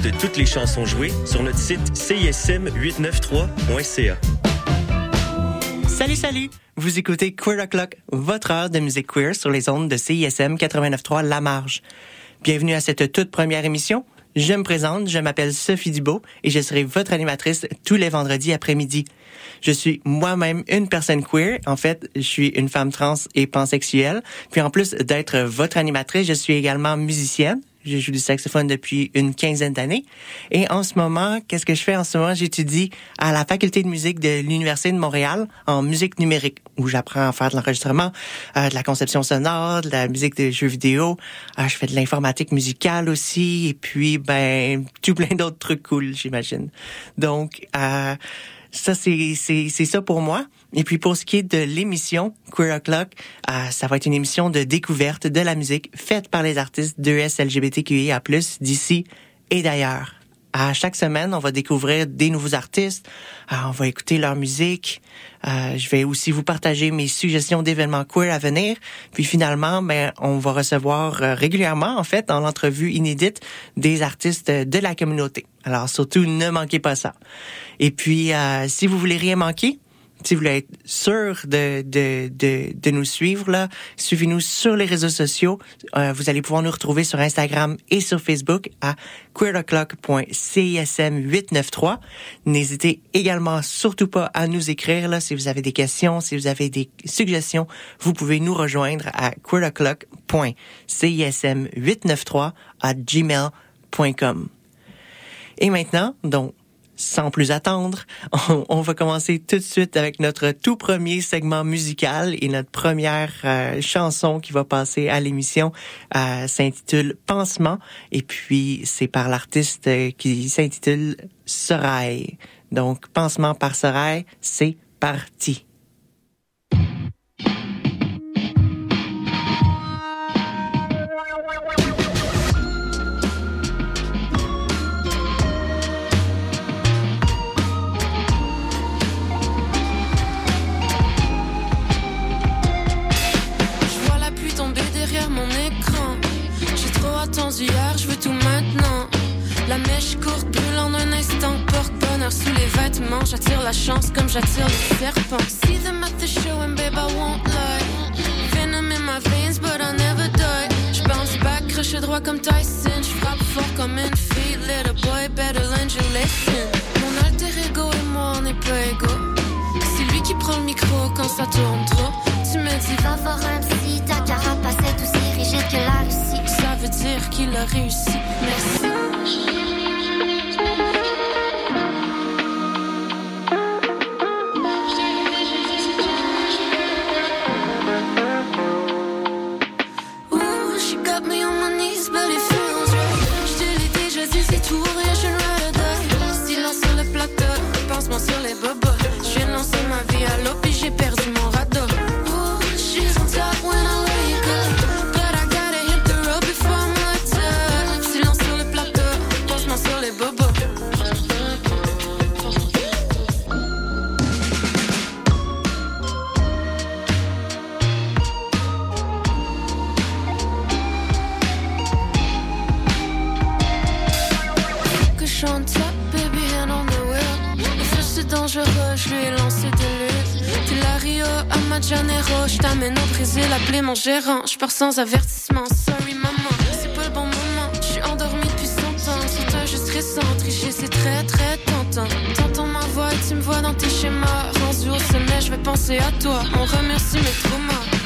de toutes les chansons jouées sur notre site cism893.ca. Salut, salut! Vous écoutez Queer O'Clock, votre heure de musique queer sur les ondes de CISM 89.3 La Marge. Bienvenue à cette toute première émission. Je me présente, je m'appelle Sophie Dubo et je serai votre animatrice tous les vendredis après-midi. Je suis moi-même une personne queer. En fait, je suis une femme trans et pansexuelle. Puis en plus d'être votre animatrice, je suis également musicienne. Je joue du saxophone depuis une quinzaine d'années. Et en ce moment, qu'est-ce que je fais en ce moment? J'étudie à la faculté de musique de l'Université de Montréal en musique numérique, où j'apprends à faire de l'enregistrement, euh, de la conception sonore, de la musique de jeux vidéo. Euh, je fais de l'informatique musicale aussi, et puis, ben, tout plein d'autres trucs cool, j'imagine. Donc, euh, ça, c'est ça pour moi. Et puis pour ce qui est de l'émission Queer O'Clock, euh, ça va être une émission de découverte de la musique faite par les artistes de LGBTQIA+, d'ici et d'ailleurs. À chaque semaine, on va découvrir des nouveaux artistes, euh, on va écouter leur musique. Euh, je vais aussi vous partager mes suggestions d'événements queer à venir. Puis finalement, ben, on va recevoir régulièrement, en fait, dans l'entrevue inédite, des artistes de la communauté. Alors surtout, ne manquez pas ça. Et puis, si vous voulez rien manquer, si vous voulez être sûr de, de, de, de nous suivre, là, suivez-nous sur les réseaux sociaux. Euh, vous allez pouvoir nous retrouver sur Instagram et sur Facebook à queeroclock.cism893. N'hésitez également surtout pas à nous écrire là, si vous avez des questions, si vous avez des suggestions. Vous pouvez nous rejoindre à queeroclock.cism893 à gmail.com. Et maintenant, donc, sans plus attendre, on, va commencer tout de suite avec notre tout premier segment musical et notre première euh, chanson qui va passer à l'émission euh, s'intitule Pansement et puis c'est par l'artiste euh, qui s'intitule Sorail. Donc Pansement par Sorail, c'est parti. Je veux tout maintenant. La mèche courte brûle en un instant, porte bonheur sous les vêtements. J'attire la chance comme j'attire le serpent. See them at the show and babe, I won't lie. Venom in my veins, but I never die. J'bounce back, crochet droit comme Tyson. J'frappe fort comme une fille, little boy, better learn your lesson. Mon alter ego et moi, on est pas égaux. C'est lui qui prend le micro quand ça tourne trop. Tu me dis, va voir un psy, ta carapace est aussi rigide que la Russie veut dire qu'il a réussi. Merci. Gérant. Je pars sans avertissement. Sorry maman, c'est pas le bon moment. Je suis endormie depuis 100 ans. C'est toi juste récent. Tricher c'est très très tentant. T'entends ma voix tu me vois dans tes schémas. Rendu au sommet, je vais penser à toi. On remercie mes traumas.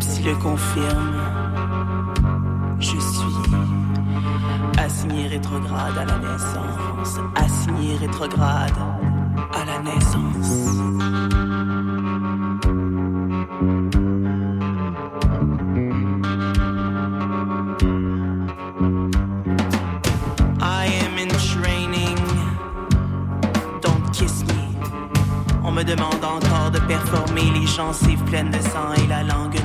l'autopsie le confirme. Je suis assigné rétrograde à la naissance. Assigné rétrograde à la naissance. demande encore de performer les gencives pleines de sang et la langue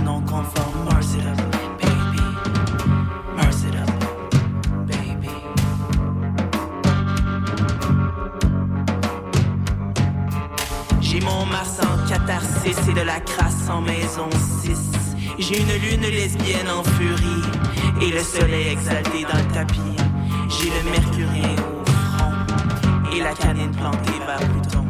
J'ai une lune lesbienne en furie et le soleil exalté dans le tapis. J'ai le mercurien au front et la canine plantée par Pluton.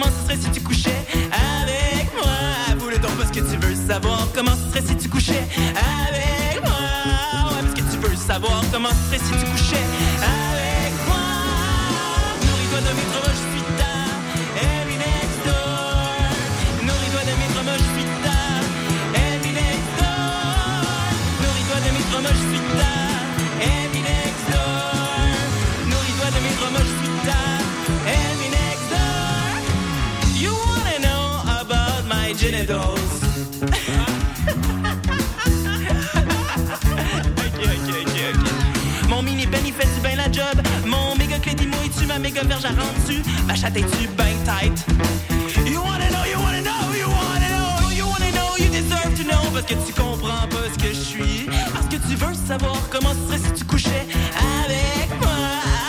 comment ce serait si tu couchais avec moi? Avoue le temps parce que tu veux savoir comment ce serait si tu couchais avec moi. Ouais, parce que tu veux savoir comment ce serait si tu couchais Mon mini ben il fait du ben la job. Mon méga crédit moi tu ma méga verge à rendu. Ma chatte est tu ben tight? You wanna know, you wanna know, you wanna know, you wanna know, you deserve to know parce que tu comprends pas ce que je suis. Parce que tu veux savoir comment ce serait si tu couchais avec moi.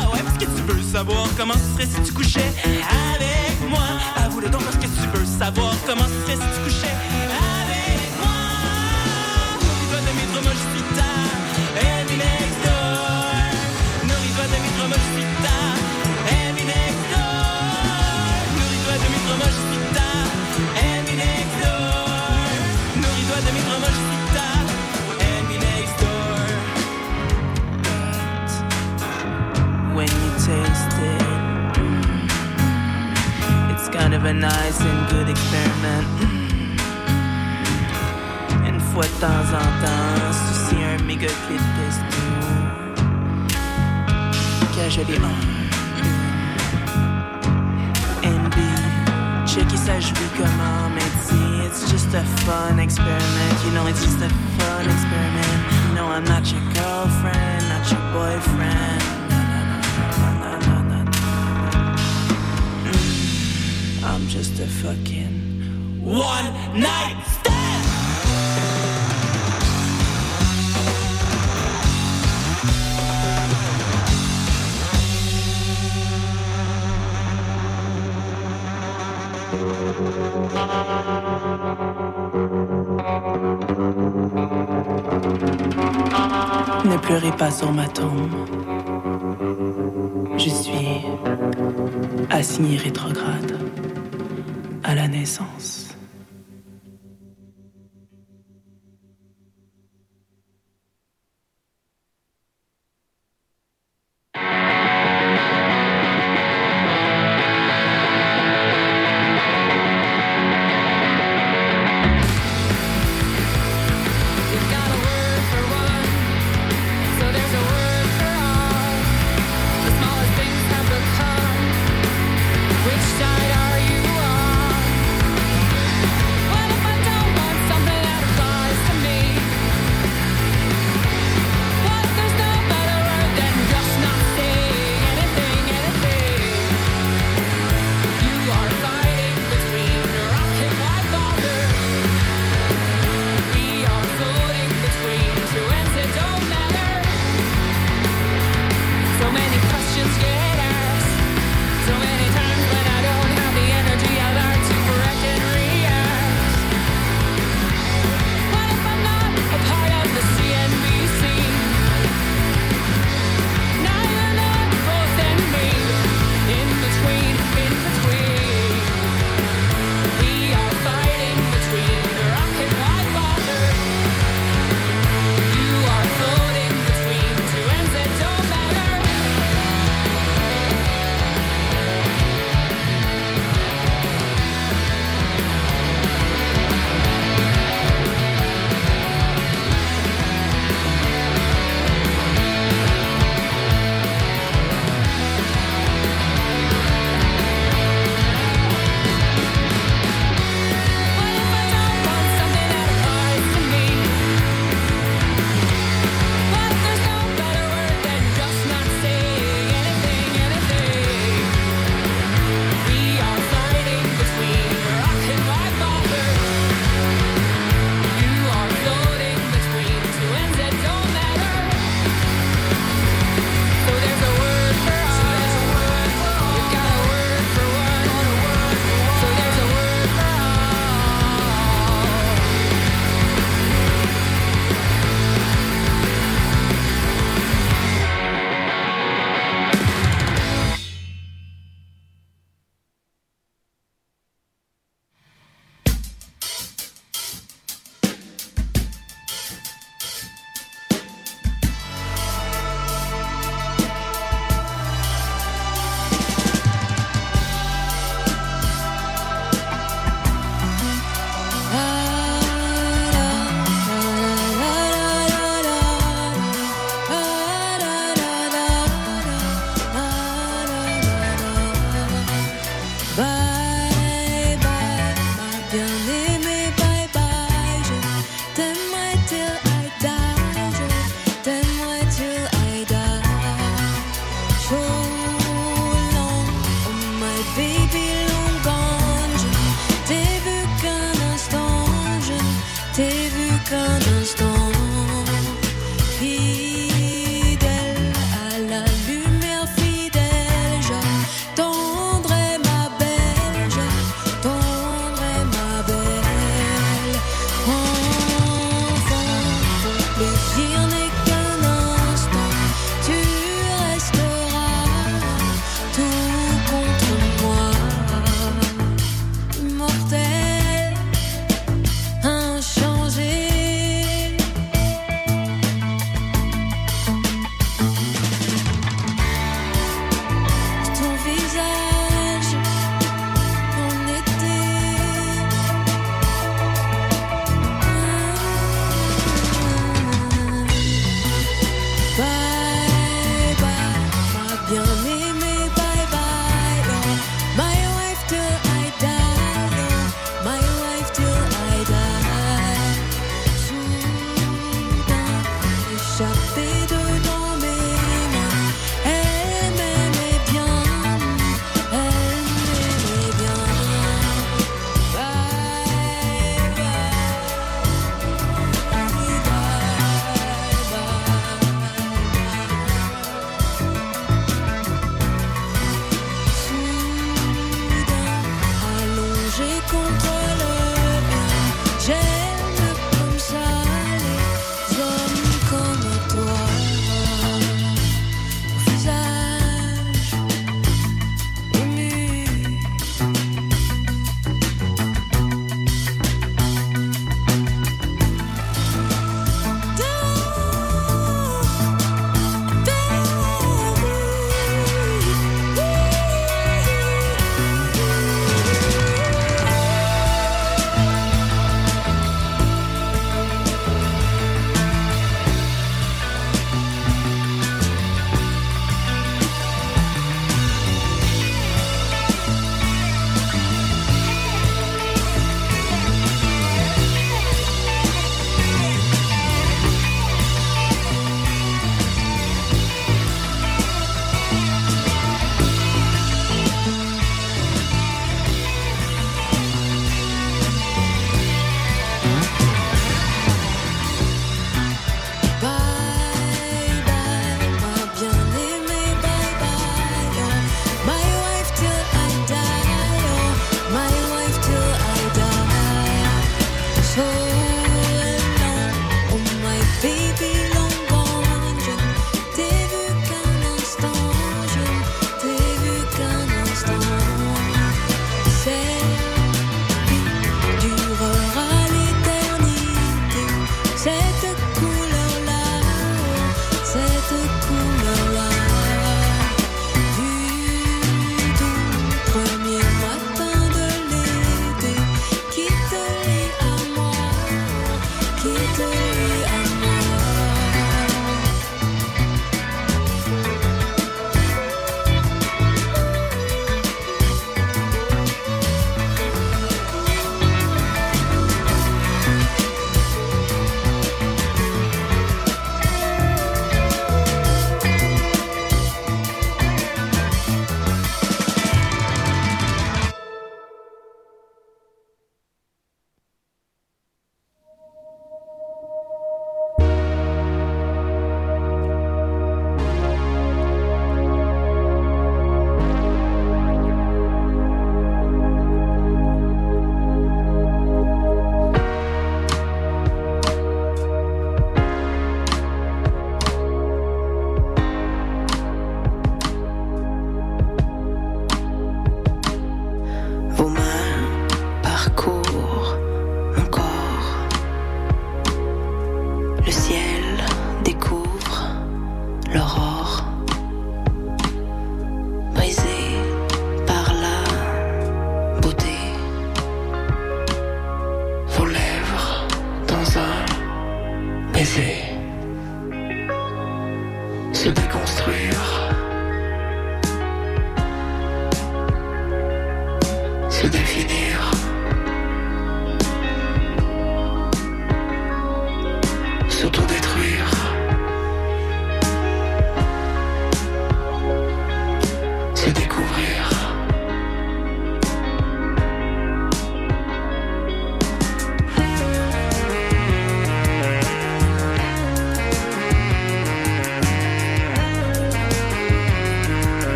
Ah ouais, parce que tu veux savoir comment ce serait si tu couchais avec moi. Avoue le donc savoir comment tu fait si tu couchais of a nice and good experiment. Une fois de temps en temps, souci un méga clé de testo. NB, checker ça joue comment, mais see, it's just a fun experiment. You know, it's just a fun experiment. No, I'm not your girlfriend, not your boyfriend. I'm just a fucking one night stand. Ne pleurez pas sur ma tombe. Je suis assigné rétrograde naissance.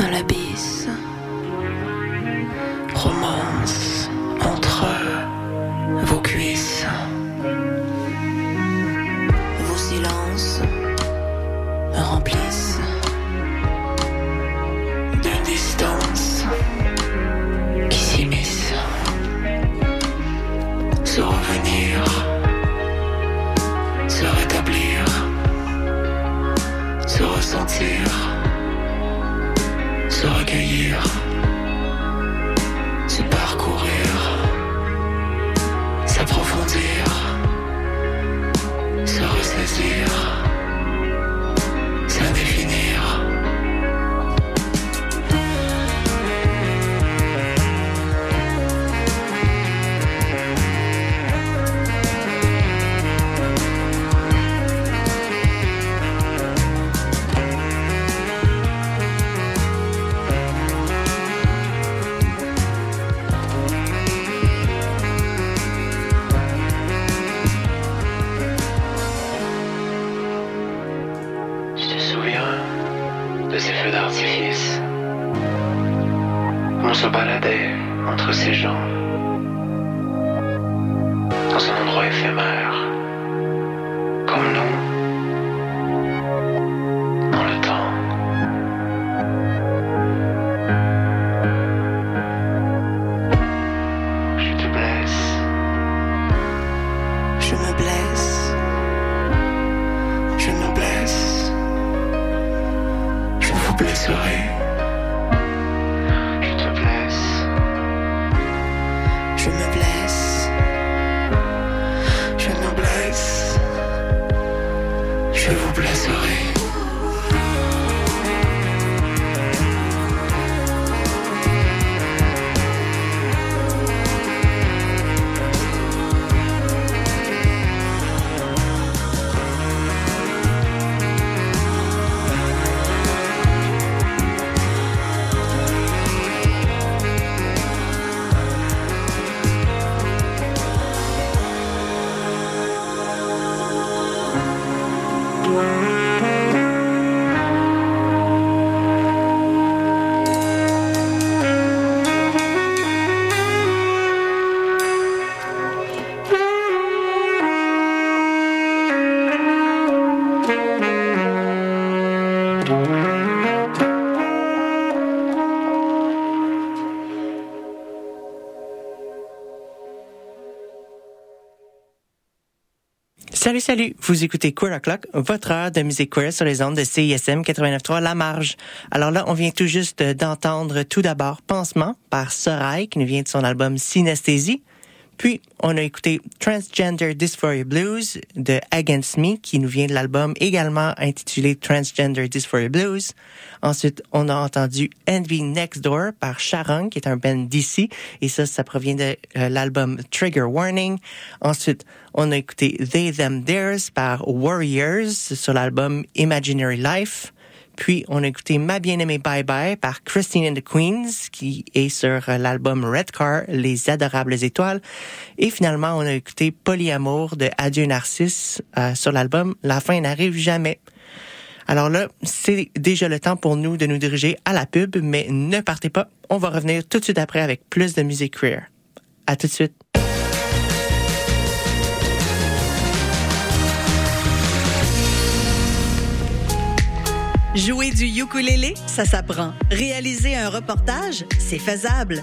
À l'abysse. Salut, salut! Vous écoutez Queer O'Clock, votre heure de musique queer sur les ondes de CISM 89.3 La Marge. Alors là, on vient tout juste d'entendre tout d'abord Pansement par Sorail, qui nous vient de son album Synesthésie. Puis, on a écouté Transgender Dysphoria Blues de Against Me, qui nous vient de l'album également intitulé Transgender Dysphoria Blues. Ensuite, on a entendu Envy Next Door par Sharon, qui est un band d'ici. Et ça, ça provient de euh, l'album Trigger Warning. Ensuite, on a écouté They Them Theirs par Warriors sur l'album Imaginary Life. Puis, on a écouté Ma bien-aimée Bye Bye par Christine and the Queens, qui est sur euh, l'album Red Car, Les Adorables Étoiles. Et finalement, on a écouté Polyamour de Adieu Narcisse euh, sur l'album La fin n'arrive jamais. Alors là, c'est déjà le temps pour nous de nous diriger à la pub, mais ne partez pas. On va revenir tout de suite après avec plus de musique queer. À tout de suite. Jouer du ukulélé, ça s'apprend. Réaliser un reportage, c'est faisable.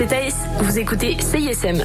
C'est Thaïs. Vous écoutez CISM.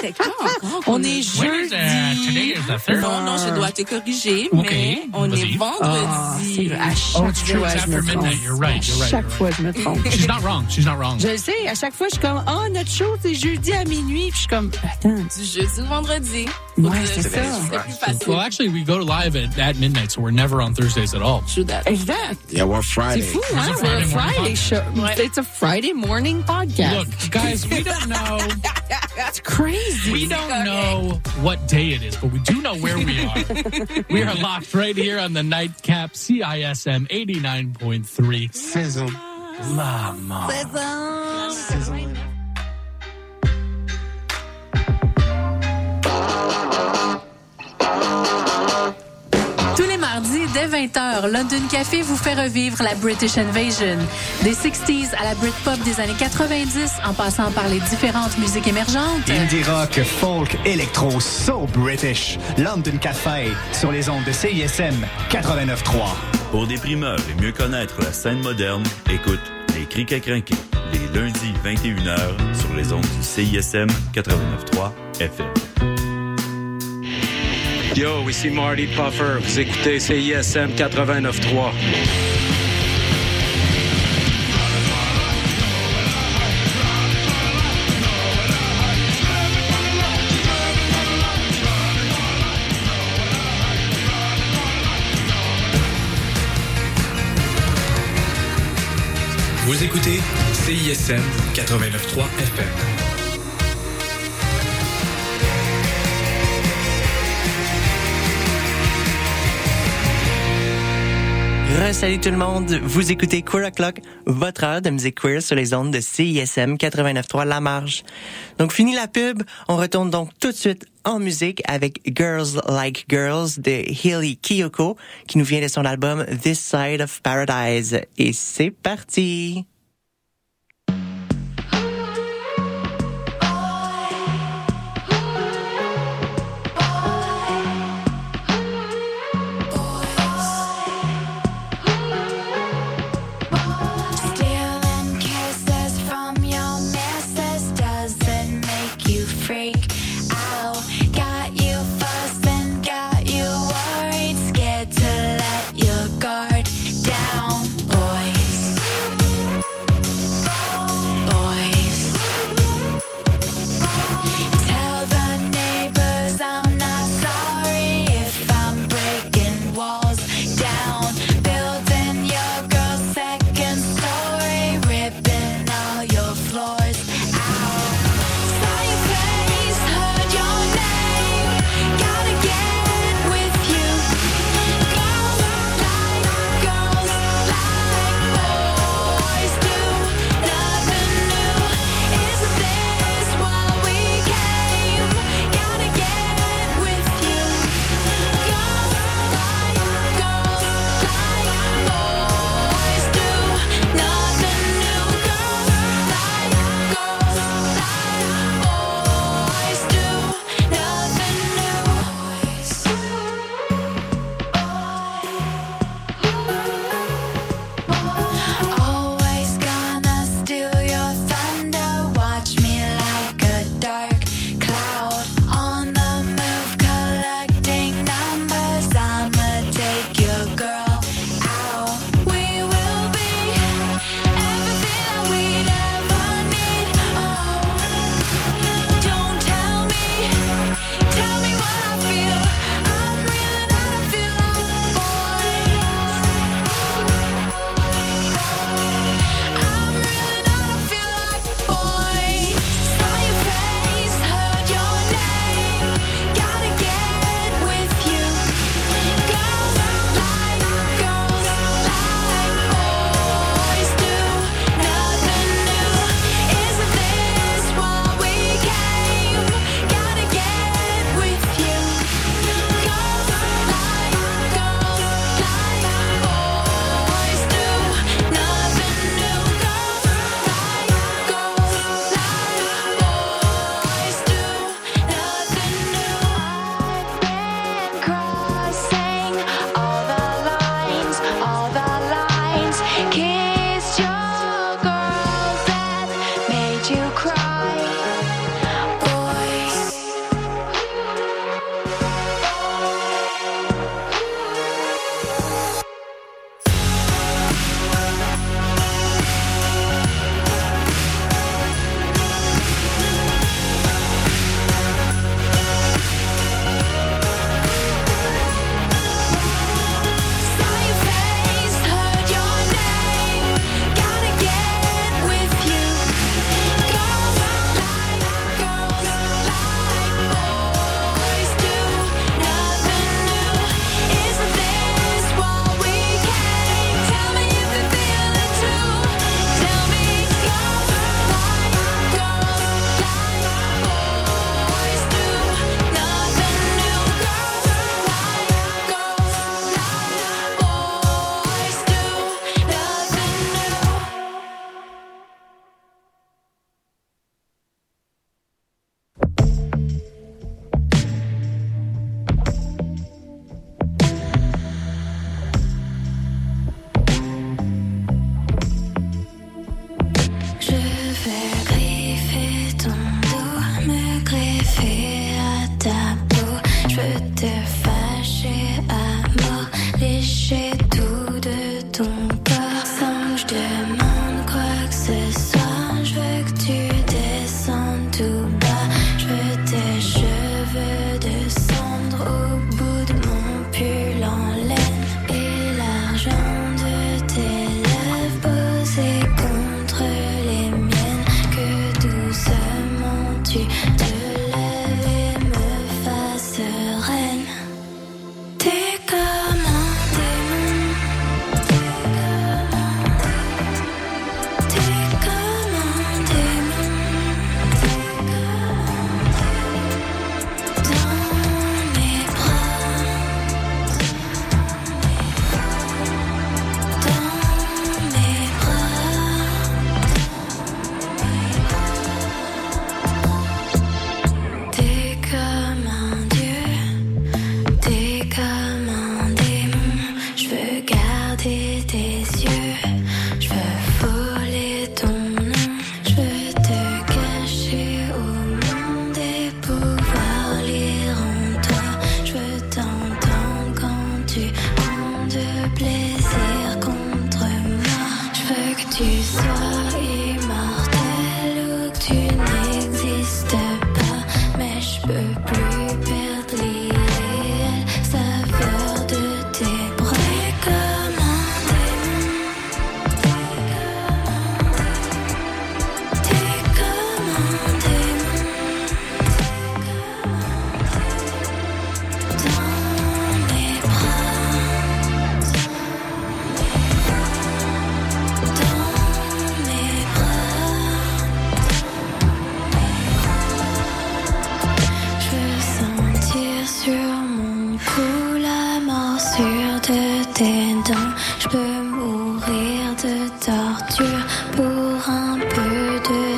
c'était On est jeudi. non, non, je dois te corriger, mais on est vendredi. à chaque fois, je me trompe. À chaque fois, je me trompe. She's not wrong. She's not wrong. Je le sais. À chaque fois, je suis comme, oh, notre show, c'est jeudi à minuit. Puis je suis comme, attends. Du jeudi au vendredi. Ouais, c'est ça. Well, actually, we go live at, at midnight, so we're never on Thursdays at all. True that. Exact. Yeah, we're Friday. C'est fou, hein? We're a Friday show. It's a Friday morning podcast. Look, guys, we don't know. That's crazy. We don't know what day it is, but we do know where we are. we are locked right here on the nightcap CISM 89.3. Sizzle. Lama. Sizzle. Sizzle. dès 20h, London Café vous fait revivre la British Invasion. Des 60s à la Britpop des années 90, en passant par les différentes musiques émergentes. Indie rock, folk, électro, so British. London Café, sur les ondes de CISM 89.3. Pour des primeurs et mieux connaître la scène moderne, écoute Les Criques à crinquer, les lundis 21h sur les ondes du CISM 89.3 FM. Yo, ici Marty Puffer. Vous écoutez CISM 89.3. Vous écoutez CISM 89.3 FM. Salut tout le monde, vous écoutez Queer O'Clock, votre heure de musique queer sur les ondes de CISM 89.3 La Marge. Donc fini la pub, on retourne donc tout de suite en musique avec Girls Like Girls de Hilly Kiyoko qui nous vient de son album This Side of Paradise. Et c'est parti! De torture pour un peu de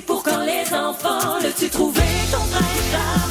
pour quand les enfants. L'as-tu trouvé ton prince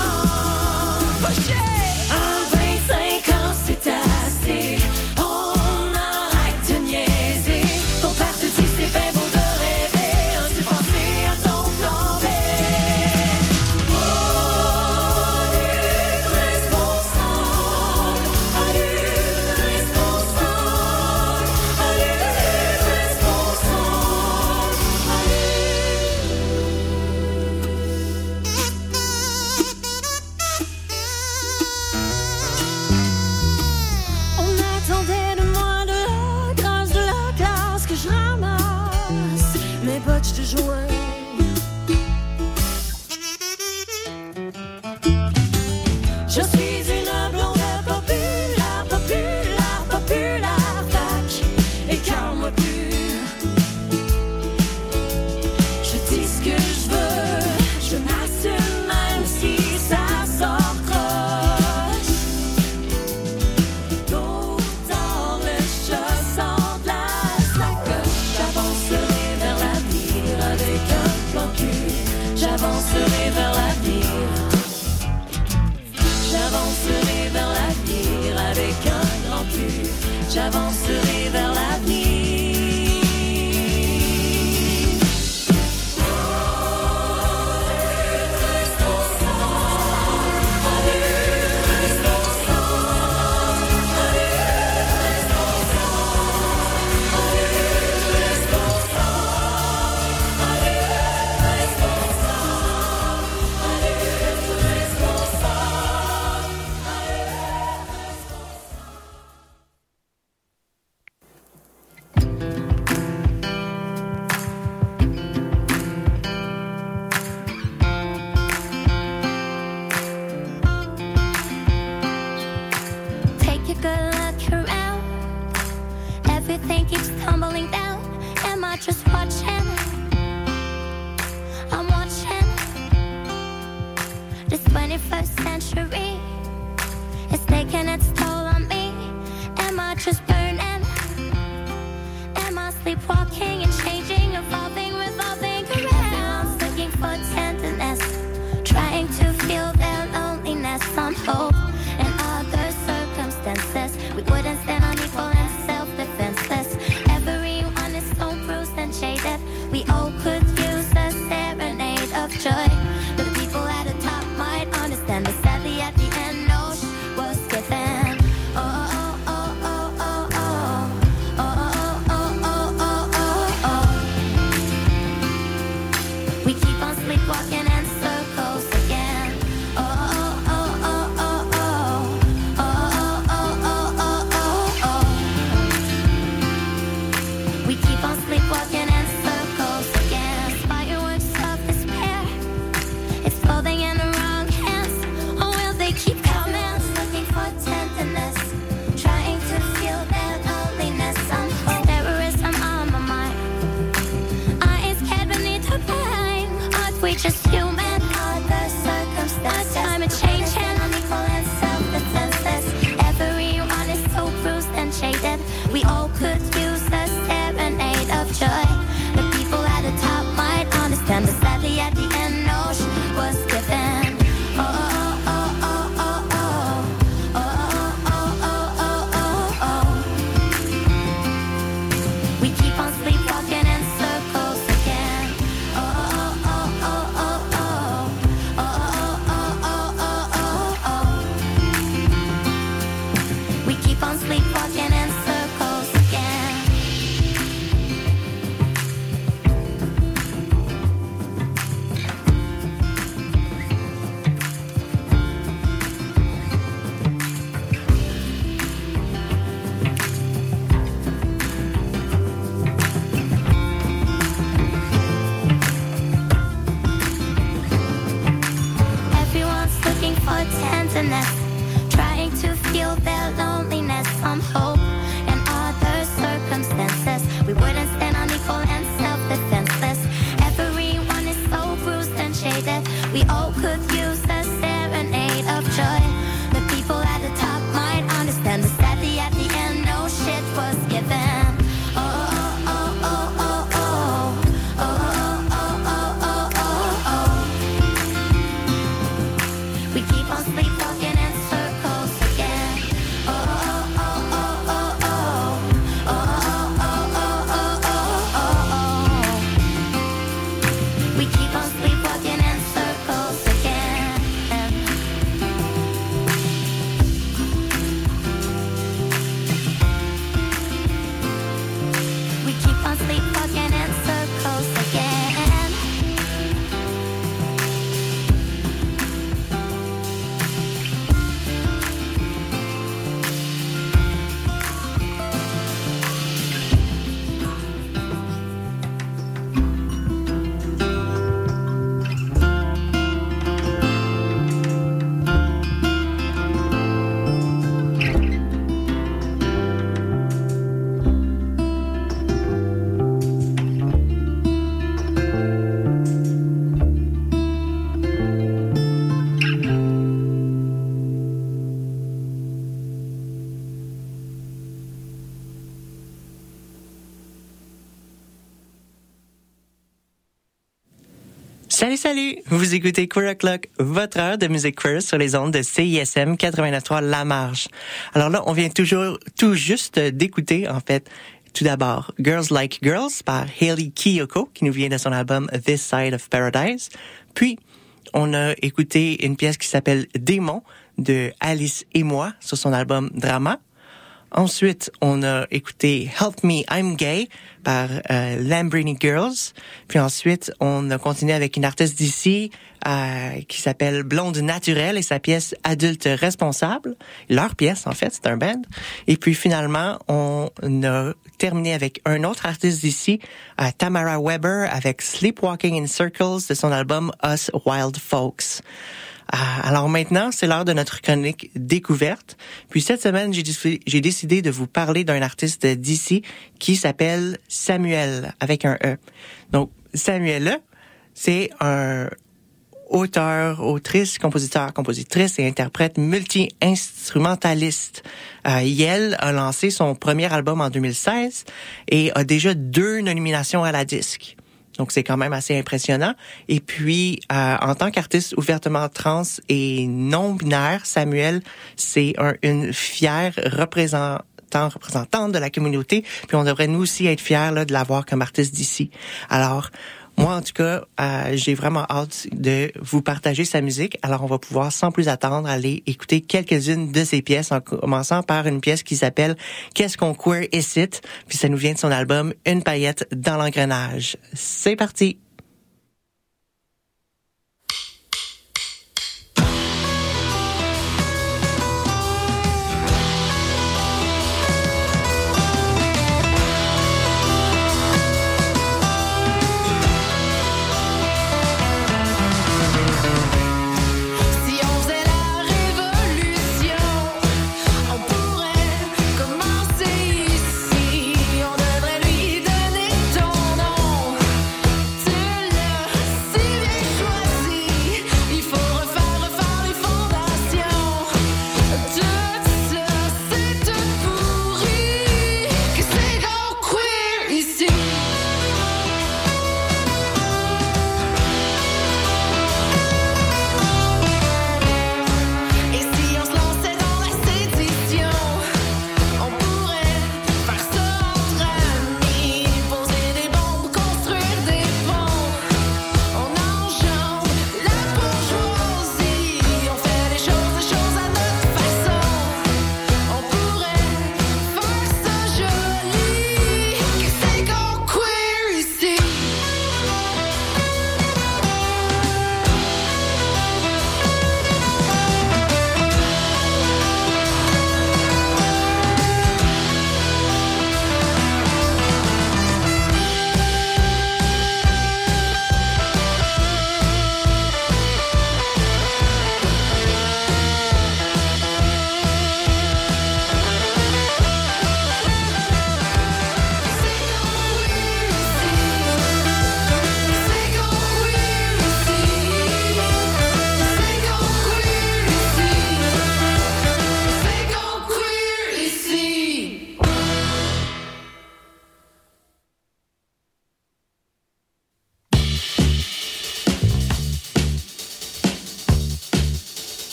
Salut! Vous écoutez Queer O'Clock, votre heure de musique queer sur les ondes de CISM 89.3 La Marge. Alors là, on vient toujours, tout juste d'écouter, en fait, tout d'abord, Girls Like Girls par Hayley Kiyoko, qui nous vient de son album This Side of Paradise. Puis, on a écouté une pièce qui s'appelle Démon de Alice et moi sur son album Drama. Ensuite, on a écouté Help Me, I'm Gay par euh, Lambrini Girls. Puis ensuite, on a continué avec une artiste d'ici euh, qui s'appelle Blonde Naturelle et sa pièce Adulte Responsable. Leur pièce, en fait, c'est un band. Et puis finalement, on a terminé avec un autre artiste d'ici, euh, Tamara Weber, avec Sleepwalking in Circles de son album Us Wild Folks. Euh, alors maintenant, c'est l'heure de notre chronique découverte. Puis cette semaine, j'ai déc- j'ai décidé de vous parler d'un artiste d'ici qui s'appelle Samuel avec un E. Donc Samuel, là, c'est un auteur, autrice, compositeur, compositrice et interprète multi-instrumentaliste. Euh, a lancé son premier album en 2016 et a déjà deux nominations à la disque. Donc c'est quand même assez impressionnant. Et puis euh, en tant qu'artiste ouvertement trans et non binaire, Samuel, c'est un- une fière représentante représentante de la communauté, puis on devrait nous aussi être fiers là, de l'avoir comme artiste d'ici. Alors, moi, en tout cas, euh, j'ai vraiment hâte de vous partager sa musique. Alors, on va pouvoir, sans plus attendre, aller écouter quelques-unes de ses pièces, en commençant par une pièce qui s'appelle Qu'est-ce qu'on queer ici? Puis ça nous vient de son album Une paillette dans l'engrenage. C'est parti!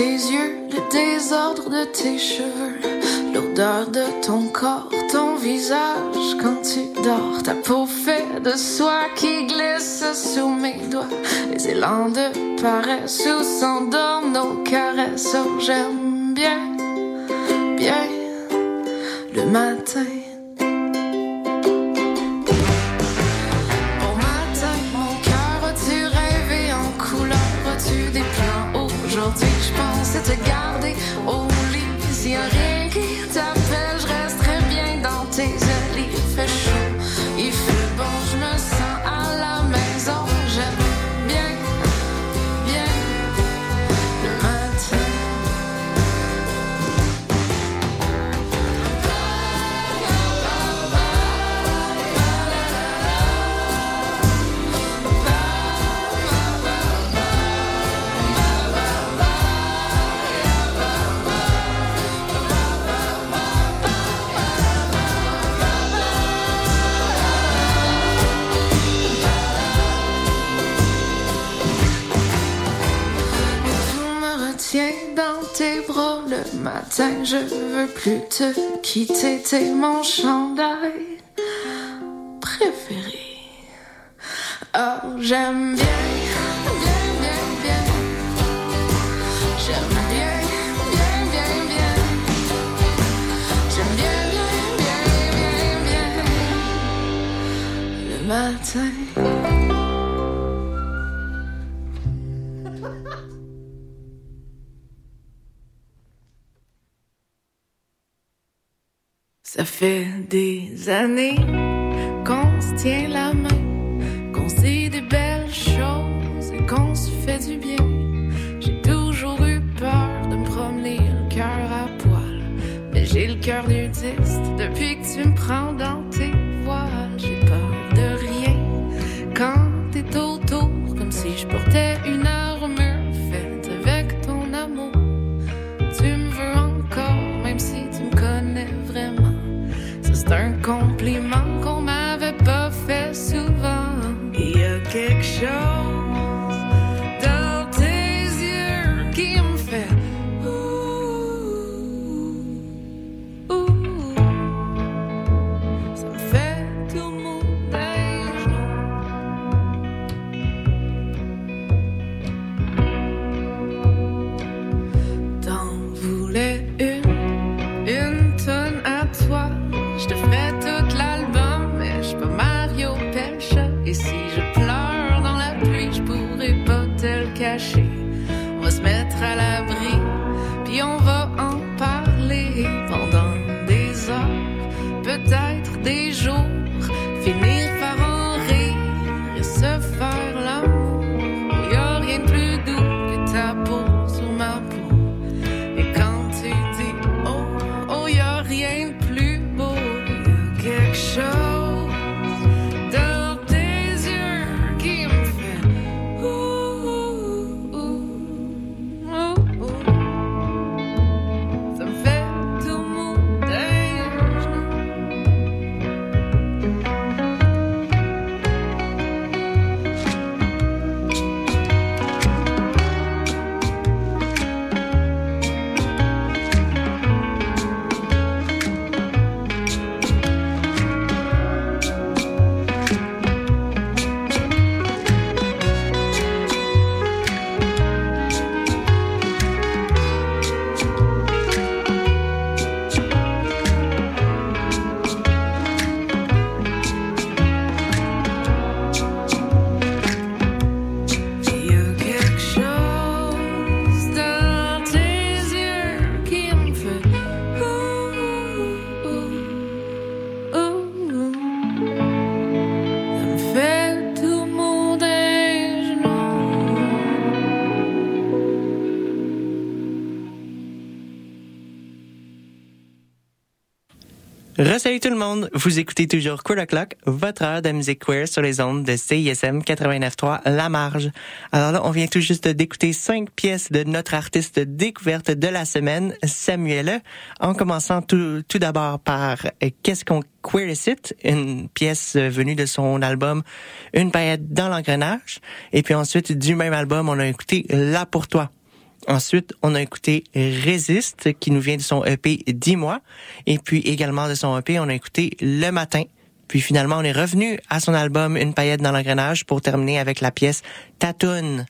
tes yeux, le désordre de tes cheveux, l'odeur de ton corps, ton visage quand tu dors, ta peau faite de soie qui glisse sous mes doigts, les élans de paresse où s'endorment nos caresses. Oh, j'aime bien, bien le matin. your day. le matin, je veux plus te quitter, t'es mon chandail préféré. Oh, j'aime bien, bien, bien, bien. J'aime bien, bien, bien, bien. J'aime bien, bien, bien, bien, bien. Le matin. Ça fait des années qu'on se tient la main, qu'on dit des belles choses et qu'on se fait du bien. J'ai toujours eu peur de me promener le cœur à poil, mais j'ai le cœur nudiste depuis que tu me prends dans tes voiles. J'ai peur de rien quand t'es autour, comme si je portais un compliment Re-salut tout le monde, vous écoutez toujours Queer O'Clock, votre heure de musique queer sur les ondes de CISM 89.3 La Marge. Alors là, on vient tout juste d'écouter cinq pièces de notre artiste découverte de la semaine, Samuel, en commençant tout, tout d'abord par euh, Qu'est-ce qu'on queericite, une pièce venue de son album Une paillette dans l'engrenage, et puis ensuite du même album, on a écouté Là pour toi. Ensuite, on a écouté Résiste, qui nous vient de son EP 10 mois. Et puis également de son EP, on a écouté Le Matin. Puis finalement, on est revenu à son album Une paillette dans l'engrenage pour terminer avec la pièce Tatoune.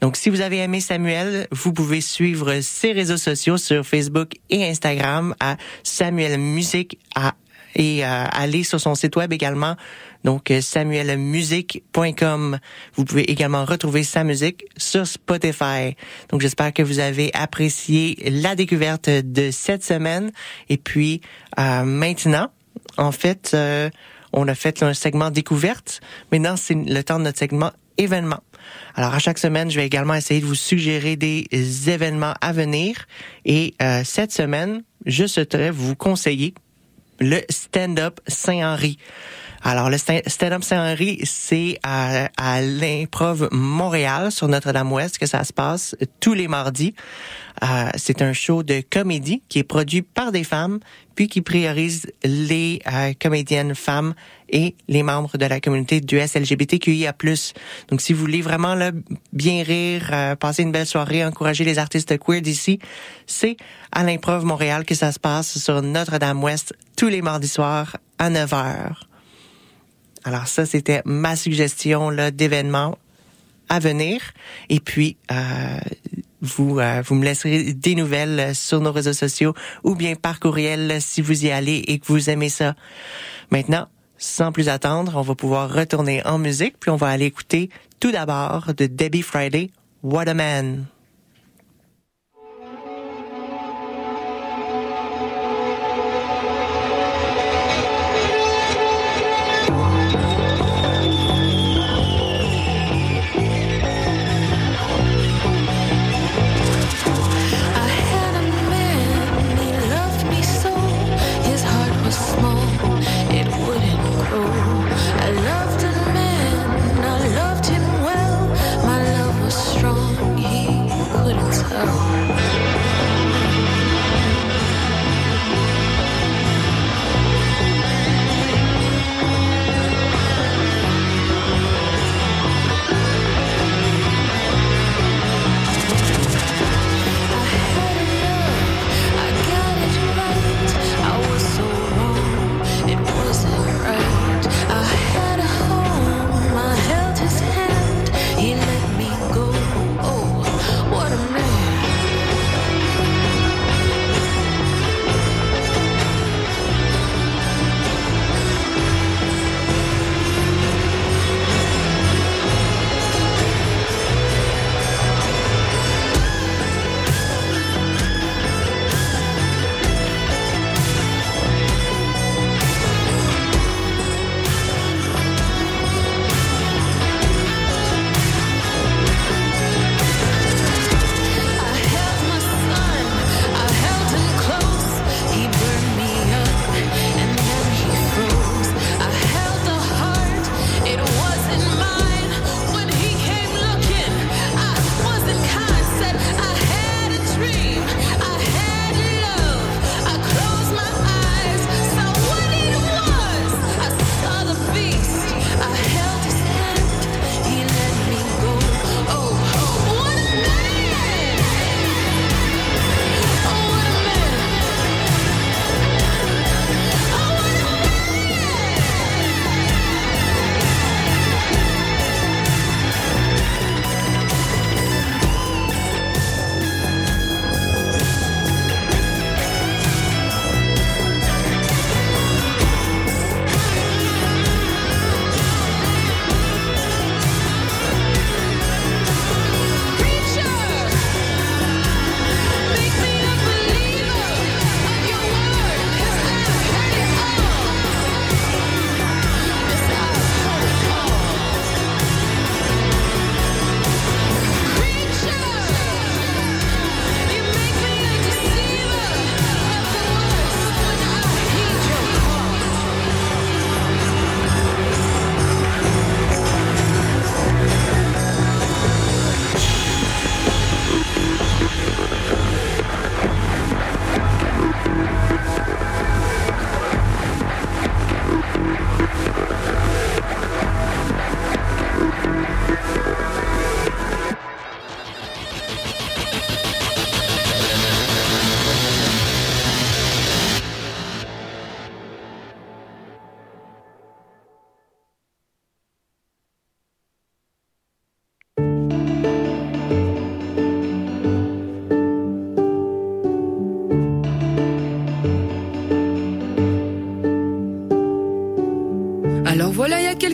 Donc, si vous avez aimé Samuel, vous pouvez suivre ses réseaux sociaux sur Facebook et Instagram à Samuel Musique à, et euh, aller sur son site web également. Donc, euh, samuelmusique.com. Vous pouvez également retrouver sa musique sur Spotify. Donc, j'espère que vous avez apprécié la découverte de cette semaine. Et puis, euh, maintenant, en fait, euh, on a fait un segment découverte. Maintenant, c'est le temps de notre segment événement. Alors, à chaque semaine, je vais également essayer de vous suggérer des événements à venir. Et euh, cette semaine, je souhaiterais vous conseiller le stand-up Saint-Henri. Alors, le sta- stand-up Saint-Henri, c'est à, à Montréal, sur Notre-Dame-Ouest, que ça se passe tous les mardis. Euh, c'est un show de comédie qui est produit par des femmes, puis qui priorise les euh, comédiennes femmes et les membres de la communauté du SLGBTQIA+. Donc, si vous voulez vraiment là, bien rire, euh, passer une belle soirée, encourager les artistes queer d'ici, c'est à l'Improv Montréal que ça se passe sur Notre-Dame-Ouest tous les mardis soirs à 9 h. Alors ça, c'était ma suggestion là d'événements à venir. Et puis, euh, vous, euh, vous me laisserez des nouvelles sur nos réseaux sociaux ou bien par courriel si vous y allez et que vous aimez ça. Maintenant, sans plus attendre, on va pouvoir retourner en musique, puis on va aller écouter tout d'abord de Debbie Friday, What a Man.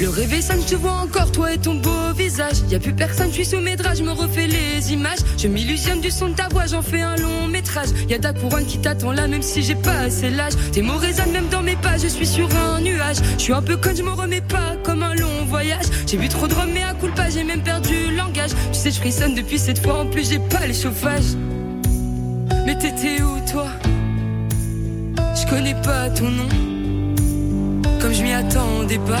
Le réveil sonne, je te vois encore, toi et ton beau visage. Y a plus personne, je suis sous mes draps, je me refais les images. Je m'illusionne du son de ta voix, j'en fais un long métrage. Y a ta couronne qui t'attend là, même si j'ai pas assez l'âge. Tes mots résonnent même dans mes pas, je suis sur un nuage. Je suis un peu con, je me remets pas comme un long voyage. J'ai bu trop de rhum, mais à coup pas, j'ai même perdu le langage. Tu sais, je frissonne depuis cette fois, en plus j'ai pas les chauffages. Mais t'étais où toi? Je connais pas ton nom, comme je m'y attendais pas.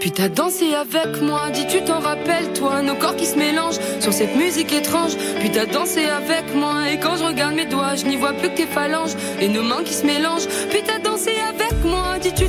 Puis t'as dansé avec moi, dis tu t'en rappelles toi, nos corps qui se mélangent sur cette musique étrange. Puis t'as dansé avec moi et quand je regarde mes doigts, je n'y vois plus que tes phalanges et nos mains qui se mélangent. Puis t'as dansé avec moi, dis tu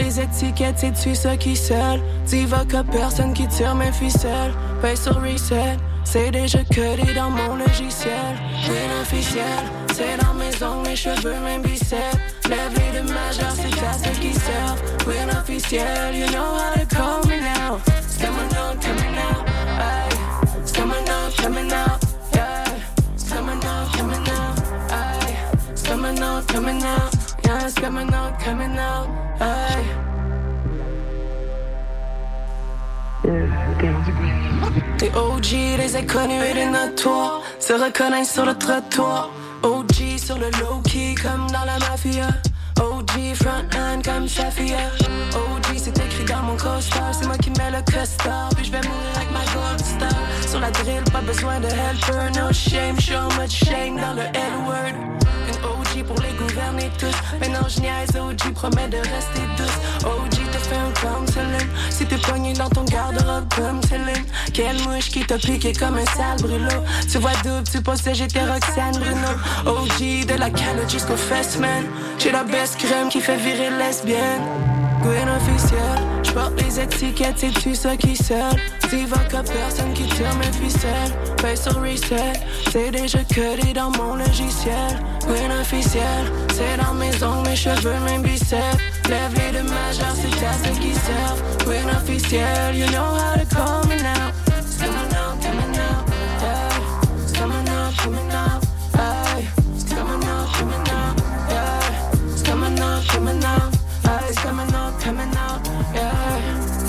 les étiquettes, c'est tu ceux qui seul. Diva que personne qui tire mes ficelles. Paye sur reset, c'est déjà codé dans mon logiciel. Green officiel, c'est dans mes ongles, mes cheveux, mes biceps. Lève les de majeur, c'est à ceux qui servent. Green officiel, you know how coming out, coming out, aye. Les OG, les ai connus et les notoires Se reconnaissent sur le trottoir OG sur le low-key comme dans la mafia. OG front end comme Safia OG c'est écrit dans mon costard C'est moi qui mets le costard Puis je vais mourir avec ma gold star Sur la drill, pas besoin de helper No shame, show much shame dans le L-word. Une Pour les gouverner tous. Maintenant je niaise OG promet de rester douce. OG te fait un counseling Si t'es pogné dans ton garde-robe comme Céline Quelle mouche qui t'a piqué comme un sale brûlot. Tu vois double, tu possèdes j'étais Roxane Bruno. OG de la calotte jusqu'au fest man J'ai la best crème qui fait virer lesbienne Green officiel, je porte les étiquettes, c'est tu ceux qui seul Diva que personne qui tire mes ficelles. Paye sur reset, c'est déjà codé dans mon logiciel. Green officiel, c'est dans mes ongles, mes cheveux, mes biceps. Lève les de majeur, c'est à ceux qui servent. Green officiel, you know how to call me now. Coming out, coming out, yeah. Coming out, coming out, coming out, out, yeah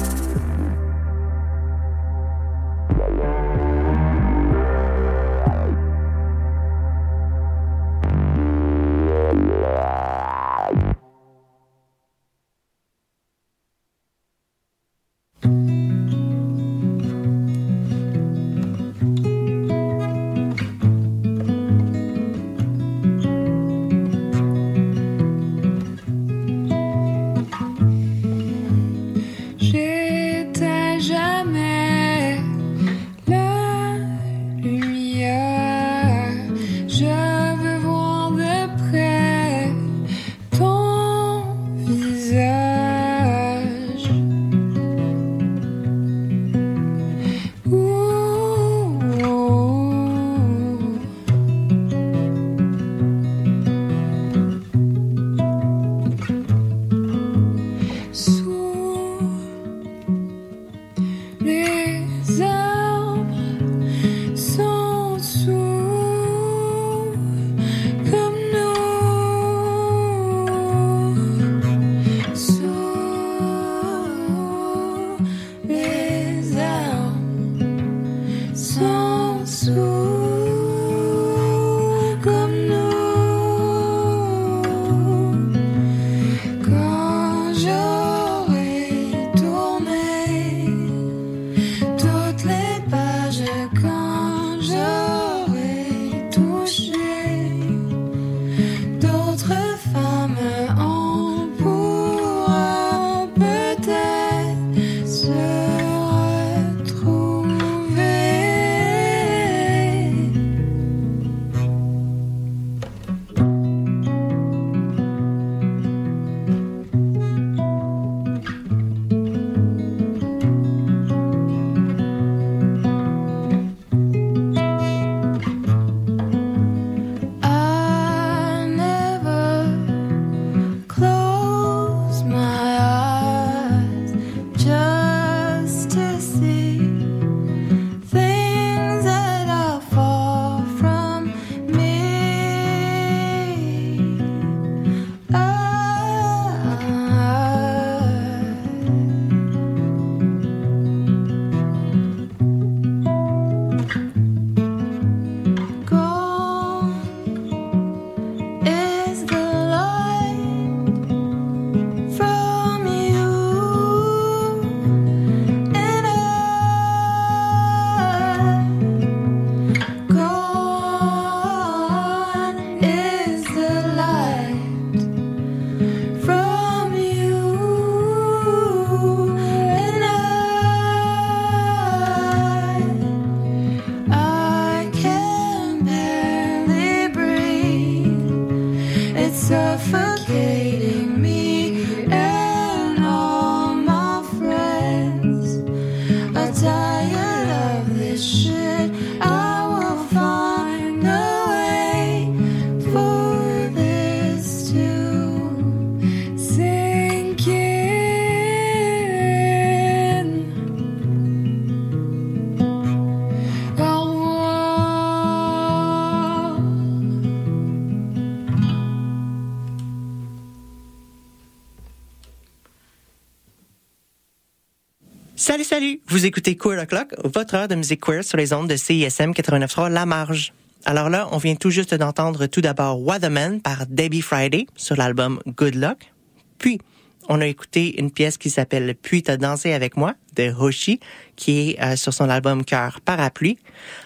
Vous écoutez Queer O'Clock, votre heure de musique queer sur les ondes de CISM 89.3 La Marge. Alors là, on vient tout juste d'entendre tout d'abord Weatherman par Debbie Friday sur l'album Good Luck. Puis, on a écouté une pièce qui s'appelle Puis t'as dansé avec moi de Hoshi, qui est euh, sur son album Cœur Parapluie.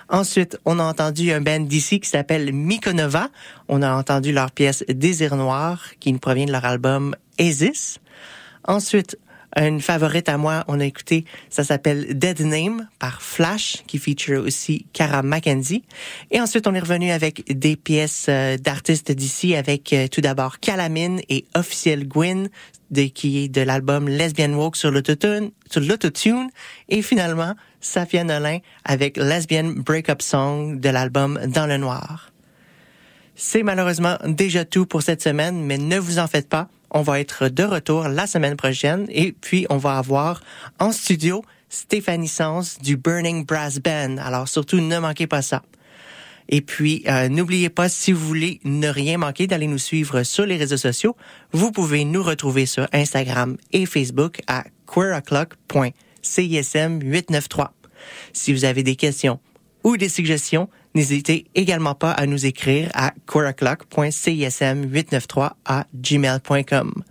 Ensuite, on a entendu un band d'ici qui s'appelle Mikonova. On a entendu leur pièce Désir Noir, qui nous provient de leur album Isis. Ensuite, une favorite à moi, on a écouté, ça s'appelle Dead Name par Flash, qui feature aussi Cara Mackenzie. Et ensuite, on est revenu avec des pièces euh, d'artistes d'ici, avec euh, tout d'abord Calamine et Officiel Gwyn, de, qui est de l'album Lesbian Walk sur l'autotune, sur l'autotune. Et finalement, Safia Nolin avec Lesbian Breakup Song de l'album Dans le Noir. C'est malheureusement déjà tout pour cette semaine, mais ne vous en faites pas. On va être de retour la semaine prochaine et puis on va avoir en studio Stéphanie Sens du Burning Brass Band. Alors surtout, ne manquez pas ça. Et puis, euh, n'oubliez pas, si vous voulez ne rien manquer, d'aller nous suivre sur les réseaux sociaux. Vous pouvez nous retrouver sur Instagram et Facebook à queeroclock.cism893. Si vous avez des questions ou des suggestions, n'hésitez également pas à nous écrire à queeroclock.cism893 à gmail.com.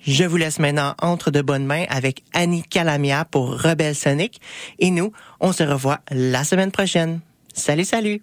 Je vous laisse maintenant entre de bonnes mains avec Annie Calamia pour Rebelle Sonic et nous, on se revoit la semaine prochaine. Salut, salut!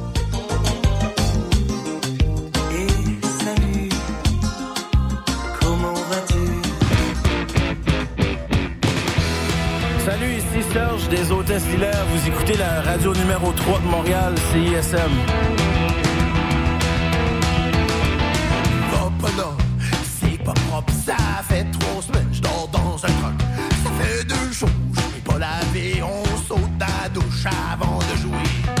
Des Hôtesses Hilaire. Vous écoutez la radio numéro 3 de Montréal, CISM. Va pas là, c'est pas propre, ça fait trois semaines, je dors dans un truck. Ça fait deux jours, je n'ai pas lavé, on saute dans la douche avant de jouer.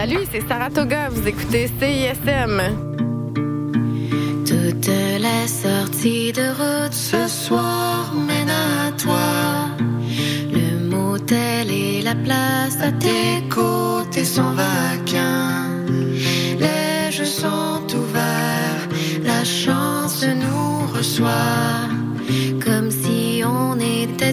Salut, c'est Saratoga, vous écoutez CISM. Toutes les sorties de route ce soir mènent à toi. Le motel et la place à tes côtés sont vacants. Les jeux sont ouverts, la chance nous reçoit. Comme si on était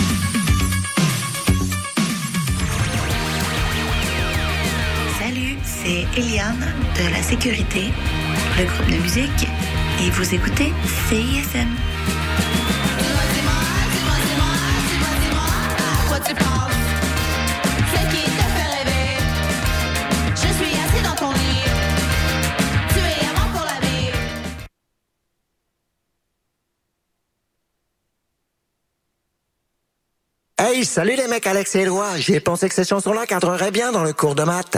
c'est Eliane de la Sécurité, le groupe de musique, et vous écoutez CISM. Quoi tu penses? C'est qui t'a fait rêver? Je suis assis dans ton lit Tu es pour la vie Hey, salut les mecs, Alex et Éloi. J'ai pensé que ces chansons-là cadreraient bien dans le cours de maths.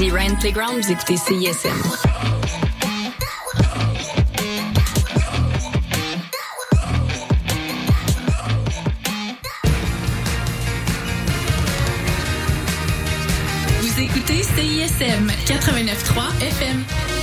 Ici Ryan Playground, vous écoutez CISM. Vous écoutez CISM 89.3 FM.